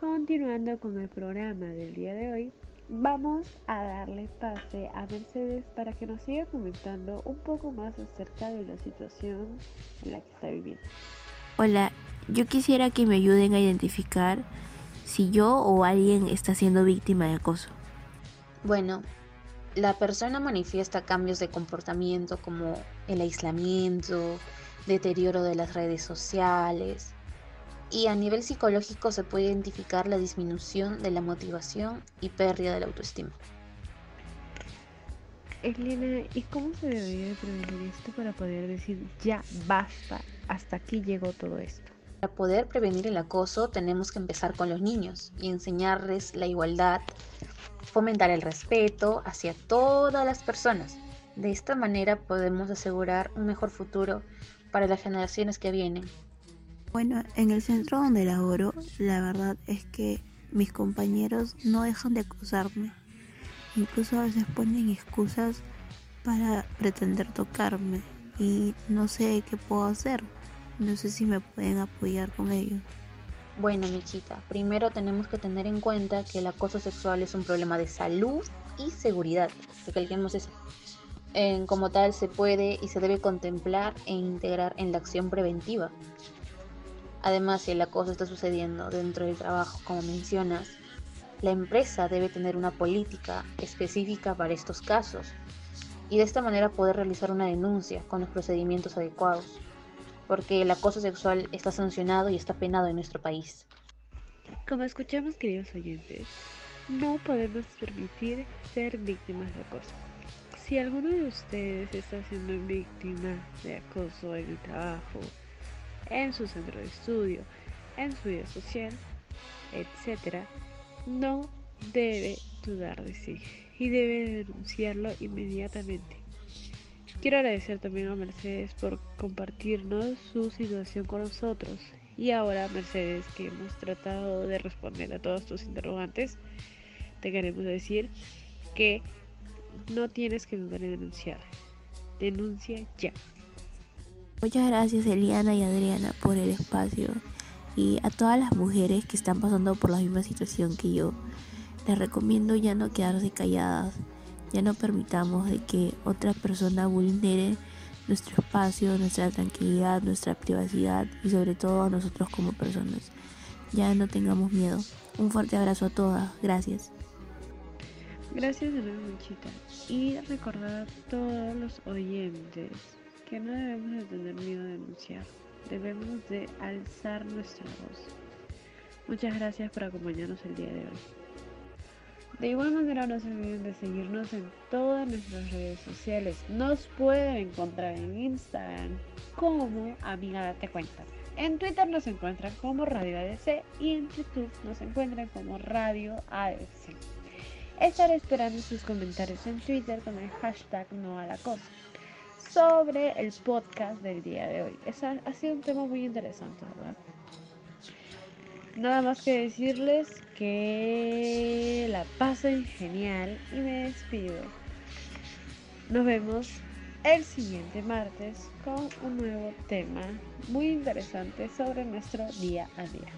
Continuando con el programa del día de hoy, vamos a darle pase a Mercedes para que nos siga comentando un poco más acerca de la situación en la que está viviendo. Hola, yo quisiera que me ayuden a identificar si yo o alguien está siendo víctima de acoso. Bueno, la persona manifiesta cambios de comportamiento como el aislamiento, deterioro de las redes sociales, y a nivel psicológico se puede identificar la disminución de la motivación y pérdida de la autoestima. Elena, ¿y cómo se debería prevenir esto para poder decir ya basta, hasta aquí llegó todo esto? Para poder prevenir el acoso tenemos que empezar con los niños y enseñarles la igualdad, fomentar el respeto hacia todas las personas. De esta manera podemos asegurar un mejor futuro para las generaciones que vienen. Bueno, en el centro donde laboro, la verdad es que mis compañeros no dejan de acusarme. Incluso a veces ponen excusas para pretender tocarme y no sé qué puedo hacer. No sé si me pueden apoyar con ello. Bueno, mi chica, primero tenemos que tener en cuenta que el acoso sexual es un problema de salud y seguridad. Recalquemos eso. En, como tal, se puede y se debe contemplar e integrar en la acción preventiva. Además, si el acoso está sucediendo dentro del trabajo, como mencionas, la empresa debe tener una política específica para estos casos y de esta manera poder realizar una denuncia con los procedimientos adecuados, porque el acoso sexual está sancionado y está penado en nuestro país. Como escuchamos, queridos oyentes, no podemos permitir ser víctimas de acoso. Si alguno de ustedes está siendo víctima de acoso en el trabajo, en su centro de estudio, en su vida social, etc., no debe dudar de sí y debe denunciarlo inmediatamente. Quiero agradecer también a Mercedes por compartirnos su situación con nosotros. Y ahora, Mercedes, que hemos tratado de responder a todos tus interrogantes, te queremos decir que no tienes que dudar en denunciar. Denuncia ya. Muchas gracias Eliana y Adriana por el espacio y a todas las mujeres que están pasando por la misma situación que yo. Les recomiendo ya no quedarse calladas, ya no permitamos de que otra persona vulnere nuestro espacio, nuestra tranquilidad, nuestra privacidad y sobre todo a nosotros como personas. Ya no tengamos miedo. Un fuerte abrazo a todas. Gracias. Gracias nuevo, Muchita. Y recordar a todos los oyentes que no debemos de tener miedo de denunciar, debemos de alzar nuestra voz. Muchas gracias por acompañarnos el día de hoy. De igual manera no se olviden de seguirnos en todas nuestras redes sociales. Nos pueden encontrar en Instagram como Amiga Date Cuenta. En Twitter nos encuentran como Radio ADC y en YouTube nos encuentran como Radio ADC. Estaré esperando sus comentarios en Twitter con el hashtag no sobre el podcast del día de hoy. Esa ha sido un tema muy interesante, ¿verdad? Nada más que decirles que la pasen genial y me despido. Nos vemos el siguiente martes con un nuevo tema muy interesante sobre nuestro día a día.